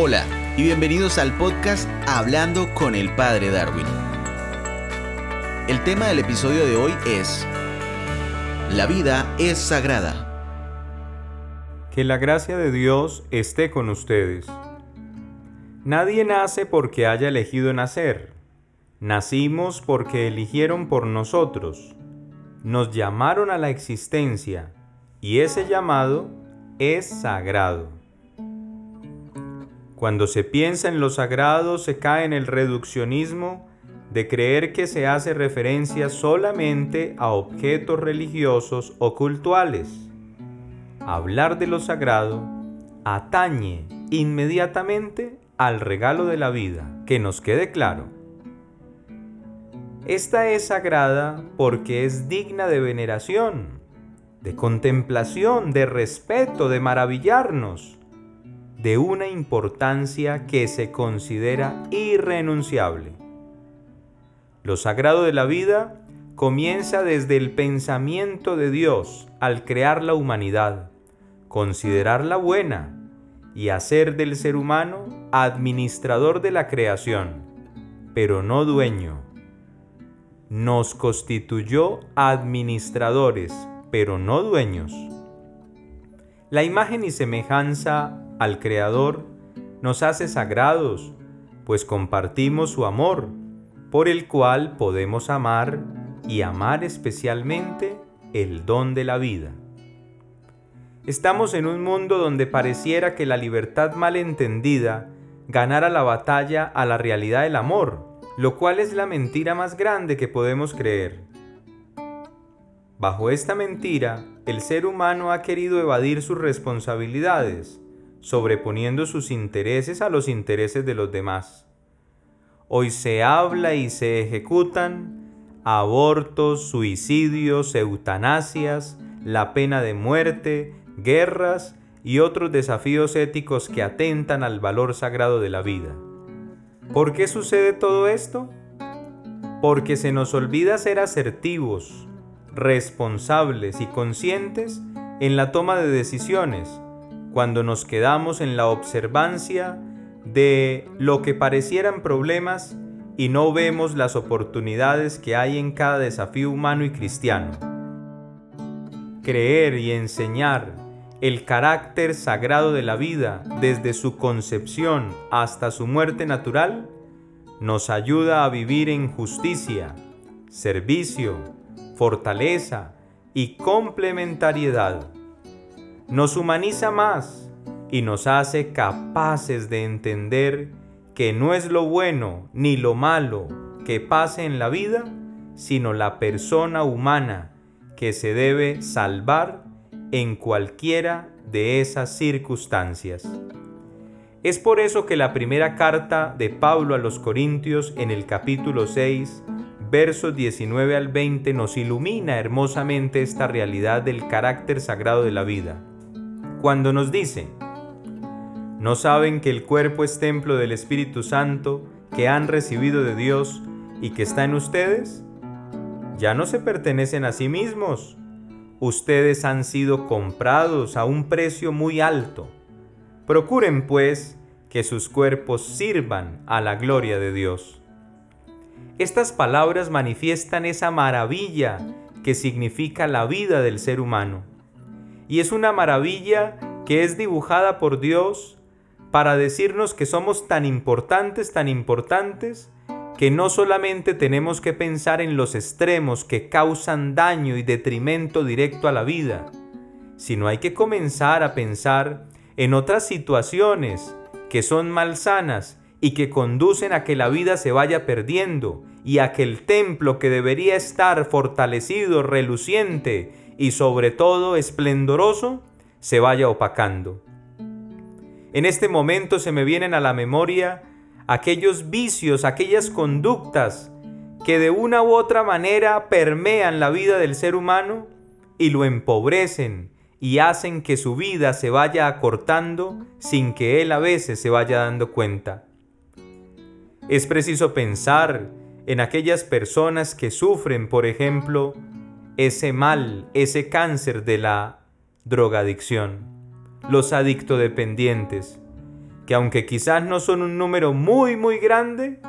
Hola y bienvenidos al podcast Hablando con el Padre Darwin. El tema del episodio de hoy es La vida es sagrada. Que la gracia de Dios esté con ustedes. Nadie nace porque haya elegido nacer. Nacimos porque eligieron por nosotros. Nos llamaron a la existencia y ese llamado es sagrado. Cuando se piensa en lo sagrado se cae en el reduccionismo de creer que se hace referencia solamente a objetos religiosos o cultuales. Hablar de lo sagrado atañe inmediatamente al regalo de la vida, que nos quede claro. Esta es sagrada porque es digna de veneración, de contemplación, de respeto, de maravillarnos de una importancia que se considera irrenunciable. Lo sagrado de la vida comienza desde el pensamiento de Dios al crear la humanidad, considerarla buena y hacer del ser humano administrador de la creación, pero no dueño. Nos constituyó administradores, pero no dueños. La imagen y semejanza al Creador nos hace sagrados, pues compartimos su amor, por el cual podemos amar y amar especialmente el don de la vida. Estamos en un mundo donde pareciera que la libertad malentendida ganara la batalla a la realidad del amor, lo cual es la mentira más grande que podemos creer. Bajo esta mentira, el ser humano ha querido evadir sus responsabilidades, sobreponiendo sus intereses a los intereses de los demás. Hoy se habla y se ejecutan abortos, suicidios, eutanasias, la pena de muerte, guerras y otros desafíos éticos que atentan al valor sagrado de la vida. ¿Por qué sucede todo esto? Porque se nos olvida ser asertivos, responsables y conscientes en la toma de decisiones cuando nos quedamos en la observancia de lo que parecieran problemas y no vemos las oportunidades que hay en cada desafío humano y cristiano. Creer y enseñar el carácter sagrado de la vida desde su concepción hasta su muerte natural nos ayuda a vivir en justicia, servicio, fortaleza y complementariedad nos humaniza más y nos hace capaces de entender que no es lo bueno ni lo malo que pase en la vida, sino la persona humana que se debe salvar en cualquiera de esas circunstancias. Es por eso que la primera carta de Pablo a los Corintios en el capítulo 6, versos 19 al 20 nos ilumina hermosamente esta realidad del carácter sagrado de la vida cuando nos dice, ¿no saben que el cuerpo es templo del Espíritu Santo que han recibido de Dios y que está en ustedes? Ya no se pertenecen a sí mismos. Ustedes han sido comprados a un precio muy alto. Procuren, pues, que sus cuerpos sirvan a la gloria de Dios. Estas palabras manifiestan esa maravilla que significa la vida del ser humano y es una maravilla que es dibujada por Dios para decirnos que somos tan importantes, tan importantes, que no solamente tenemos que pensar en los extremos que causan daño y detrimento directo a la vida, sino hay que comenzar a pensar en otras situaciones que son malsanas y que conducen a que la vida se vaya perdiendo y a que el templo que debería estar fortalecido, reluciente y sobre todo esplendoroso se vaya opacando. En este momento se me vienen a la memoria aquellos vicios, aquellas conductas que de una u otra manera permean la vida del ser humano y lo empobrecen y hacen que su vida se vaya acortando sin que él a veces se vaya dando cuenta. Es preciso pensar en aquellas personas que sufren, por ejemplo, ese mal, ese cáncer de la drogadicción, los adictodependientes, que aunque quizás no son un número muy muy grande,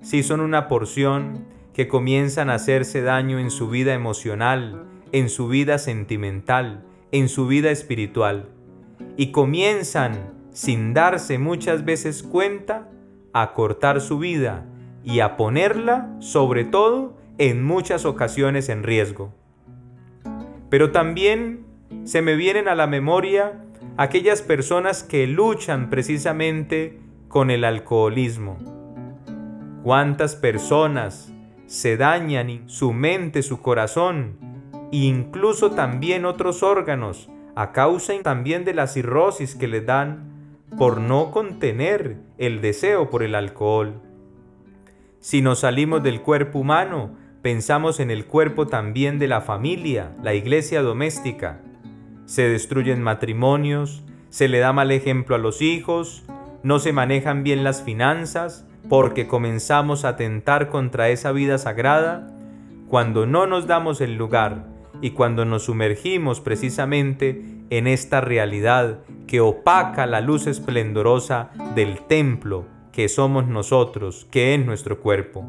sí son una porción que comienzan a hacerse daño en su vida emocional, en su vida sentimental, en su vida espiritual, y comienzan, sin darse muchas veces cuenta, a cortar su vida y a ponerla, sobre todo, en muchas ocasiones en riesgo. Pero también se me vienen a la memoria aquellas personas que luchan precisamente con el alcoholismo. ¿Cuántas personas se dañan su mente, su corazón e incluso también otros órganos a causa también de la cirrosis que le dan por no contener el deseo por el alcohol? Si nos salimos del cuerpo humano, pensamos en el cuerpo también de la familia, la iglesia doméstica. Se destruyen matrimonios, se le da mal ejemplo a los hijos, no se manejan bien las finanzas, porque comenzamos a atentar contra esa vida sagrada cuando no nos damos el lugar y cuando nos sumergimos precisamente en esta realidad que opaca la luz esplendorosa del templo que somos nosotros, que es nuestro cuerpo.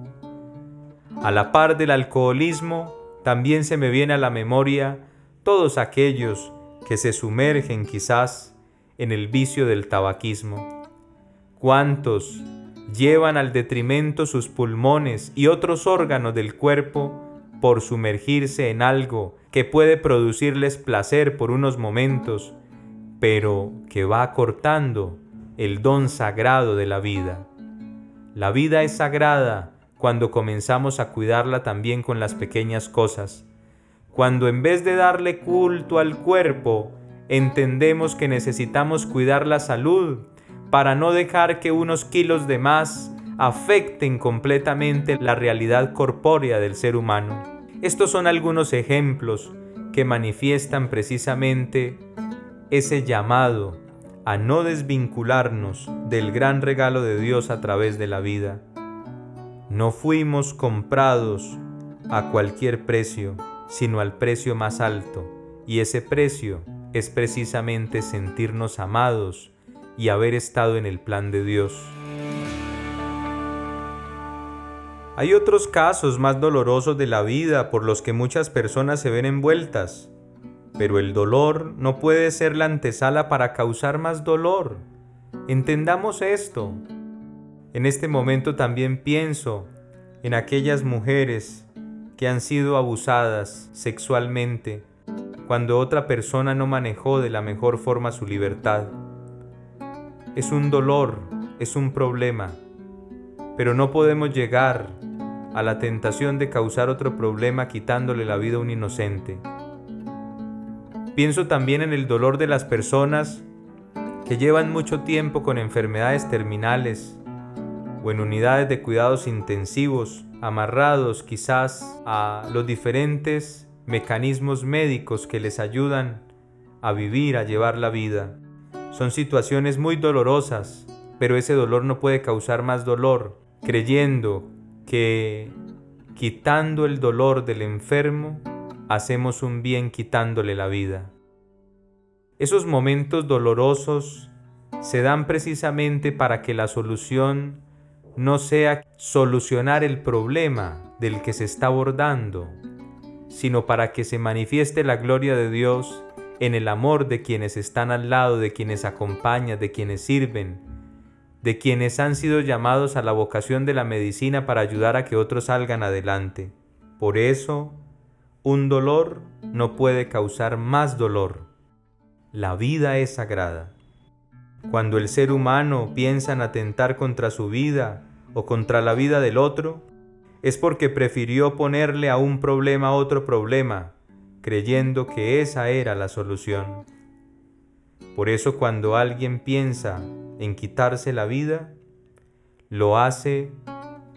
A la par del alcoholismo, también se me viene a la memoria todos aquellos que se sumergen quizás en el vicio del tabaquismo. ¿Cuántos llevan al detrimento sus pulmones y otros órganos del cuerpo por sumergirse en algo que puede producirles placer por unos momentos, pero que va cortando el don sagrado de la vida? La vida es sagrada cuando comenzamos a cuidarla también con las pequeñas cosas, cuando en vez de darle culto al cuerpo, entendemos que necesitamos cuidar la salud para no dejar que unos kilos de más afecten completamente la realidad corpórea del ser humano. Estos son algunos ejemplos que manifiestan precisamente ese llamado a no desvincularnos del gran regalo de Dios a través de la vida. No fuimos comprados a cualquier precio, sino al precio más alto, y ese precio es precisamente sentirnos amados y haber estado en el plan de Dios. Hay otros casos más dolorosos de la vida por los que muchas personas se ven envueltas, pero el dolor no puede ser la antesala para causar más dolor. Entendamos esto. En este momento también pienso en aquellas mujeres que han sido abusadas sexualmente cuando otra persona no manejó de la mejor forma su libertad. Es un dolor, es un problema, pero no podemos llegar a la tentación de causar otro problema quitándole la vida a un inocente. Pienso también en el dolor de las personas que llevan mucho tiempo con enfermedades terminales o en unidades de cuidados intensivos, amarrados quizás a los diferentes mecanismos médicos que les ayudan a vivir, a llevar la vida. Son situaciones muy dolorosas, pero ese dolor no puede causar más dolor, creyendo que quitando el dolor del enfermo, hacemos un bien quitándole la vida. Esos momentos dolorosos se dan precisamente para que la solución no sea solucionar el problema del que se está abordando, sino para que se manifieste la gloria de Dios en el amor de quienes están al lado, de quienes acompañan, de quienes sirven, de quienes han sido llamados a la vocación de la medicina para ayudar a que otros salgan adelante. Por eso, un dolor no puede causar más dolor. La vida es sagrada. Cuando el ser humano piensa en atentar contra su vida o contra la vida del otro, es porque prefirió ponerle a un problema otro problema, creyendo que esa era la solución. Por eso cuando alguien piensa en quitarse la vida, lo hace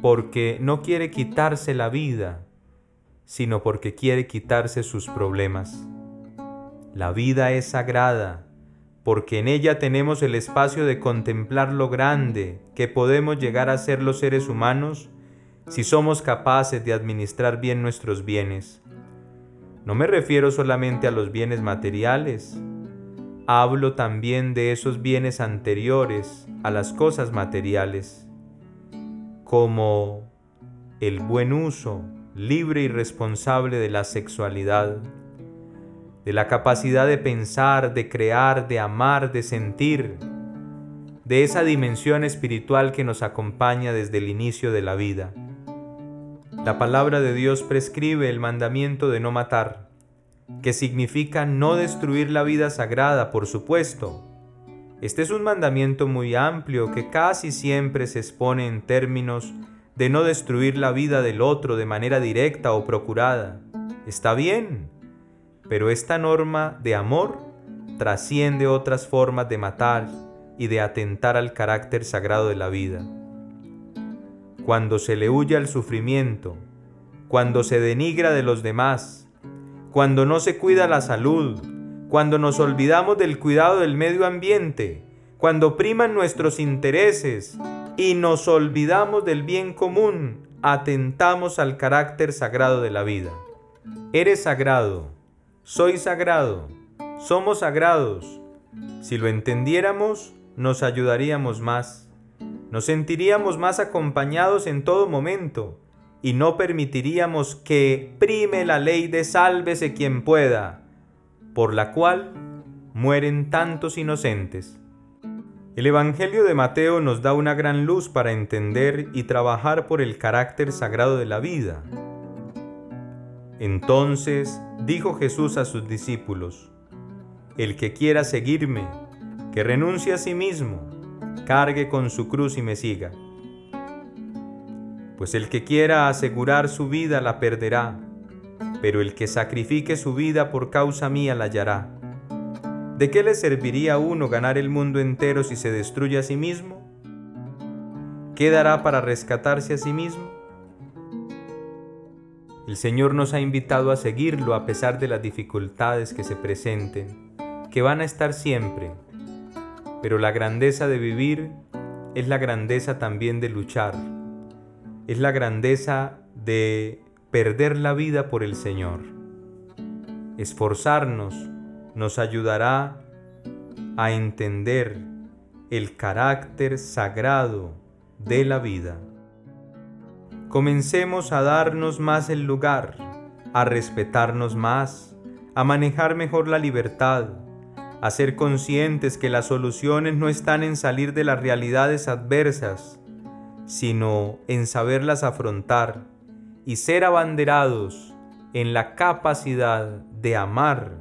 porque no quiere quitarse la vida, sino porque quiere quitarse sus problemas. La vida es sagrada porque en ella tenemos el espacio de contemplar lo grande que podemos llegar a ser los seres humanos si somos capaces de administrar bien nuestros bienes. No me refiero solamente a los bienes materiales. hablo también de esos bienes anteriores a las cosas materiales, como el buen uso libre y responsable de la sexualidad, de la capacidad de pensar, de crear, de amar, de sentir, de esa dimensión espiritual que nos acompaña desde el inicio de la vida. La palabra de Dios prescribe el mandamiento de no matar, que significa no destruir la vida sagrada, por supuesto. Este es un mandamiento muy amplio que casi siempre se expone en términos de no destruir la vida del otro de manera directa o procurada. Está bien, pero esta norma de amor trasciende otras formas de matar y de atentar al carácter sagrado de la vida. Cuando se le huye al sufrimiento, cuando se denigra de los demás, cuando no se cuida la salud, cuando nos olvidamos del cuidado del medio ambiente, cuando priman nuestros intereses y nos olvidamos del bien común, atentamos al carácter sagrado de la vida. Eres sagrado, soy sagrado, somos sagrados. Si lo entendiéramos, nos ayudaríamos más, nos sentiríamos más acompañados en todo momento y no permitiríamos que prime la ley de sálvese quien pueda, por la cual mueren tantos inocentes. El Evangelio de Mateo nos da una gran luz para entender y trabajar por el carácter sagrado de la vida. Entonces dijo Jesús a sus discípulos, El que quiera seguirme, que renuncie a sí mismo, cargue con su cruz y me siga. Pues el que quiera asegurar su vida la perderá, pero el que sacrifique su vida por causa mía la hallará. ¿De qué le serviría a uno ganar el mundo entero si se destruye a sí mismo? ¿Qué dará para rescatarse a sí mismo? El Señor nos ha invitado a seguirlo a pesar de las dificultades que se presenten, que van a estar siempre. Pero la grandeza de vivir es la grandeza también de luchar, es la grandeza de perder la vida por el Señor, esforzarnos, nos ayudará a entender el carácter sagrado de la vida. Comencemos a darnos más el lugar, a respetarnos más, a manejar mejor la libertad, a ser conscientes que las soluciones no están en salir de las realidades adversas, sino en saberlas afrontar y ser abanderados en la capacidad de amar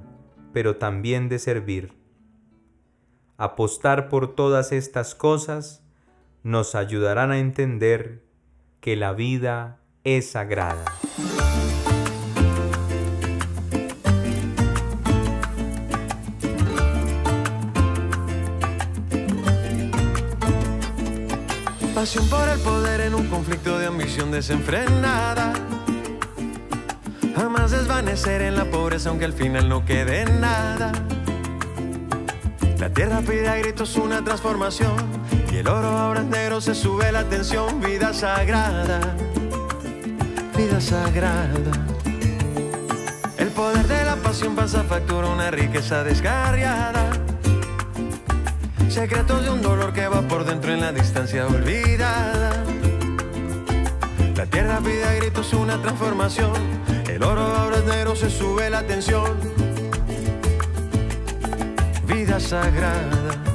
pero también de servir. Apostar por todas estas cosas nos ayudarán a entender que la vida es sagrada. Pasión por el poder en un conflicto de ambición desenfrenada Jamás desvanecer en la pobreza aunque al final no quede nada. La tierra pide a gritos una transformación y el oro ahora negro se sube la tensión. Vida sagrada, vida sagrada. El poder de la pasión pasa factura una riqueza descarriada. Secretos de un dolor que va por dentro en la distancia olvidada. La tierra pide a gritos una transformación el oro ahora es negro, se sube la tensión. Vida sagrada.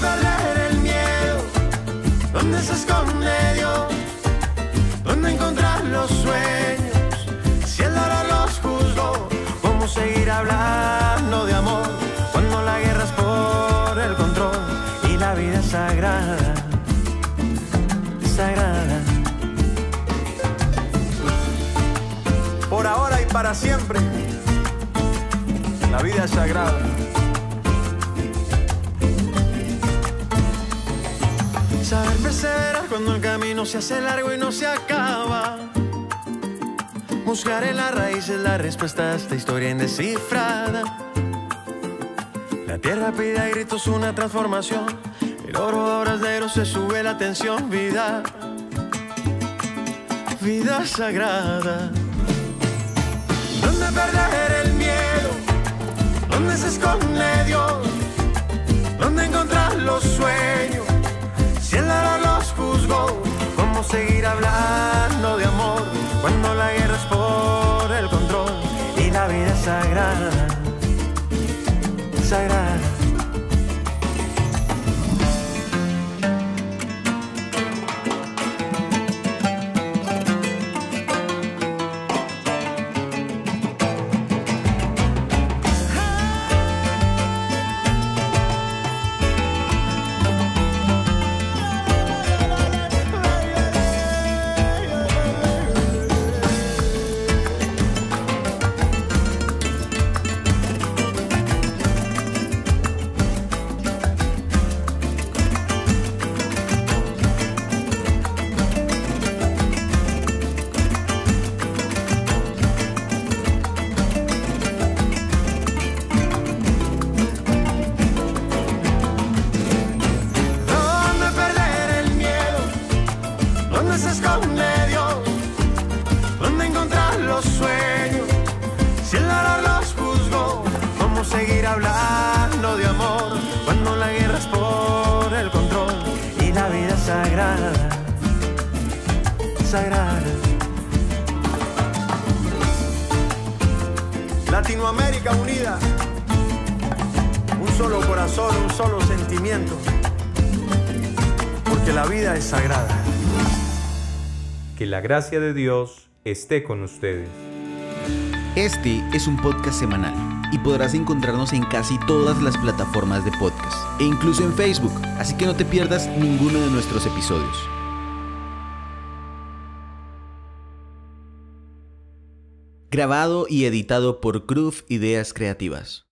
¿Dónde perder el miedo? ¿Dónde se esconde Dios? ¿Dónde encontrar los sueños? Si el dolor los juzgó, ¿cómo seguir hablando de amor? Cuando la guerra es por el control y la vida es sagrada. Sagrada. por ahora y para siempre. La vida es sagrada. Saber perseverar cuando el camino se hace largo y no se acaba. Buscar en las raíces la respuesta a esta historia indescifrada. La tierra pide a gritos una transformación. El oro ahora es negro, se sube la tensión. Vida, vida sagrada perder el miedo? ¿Dónde se esconde Dios? Sagrada. ¿Dónde Sagrada. Latinoamérica unida, un solo corazón, un solo sentimiento porque la vida es sagrada. Que la gracia de Dios esté con ustedes. Este es un podcast semanal y podrás encontrarnos en casi todas las plataformas de podcast e incluso en Facebook, así que no te pierdas ninguno de nuestros episodios. Grabado y editado por Groove Ideas Creativas.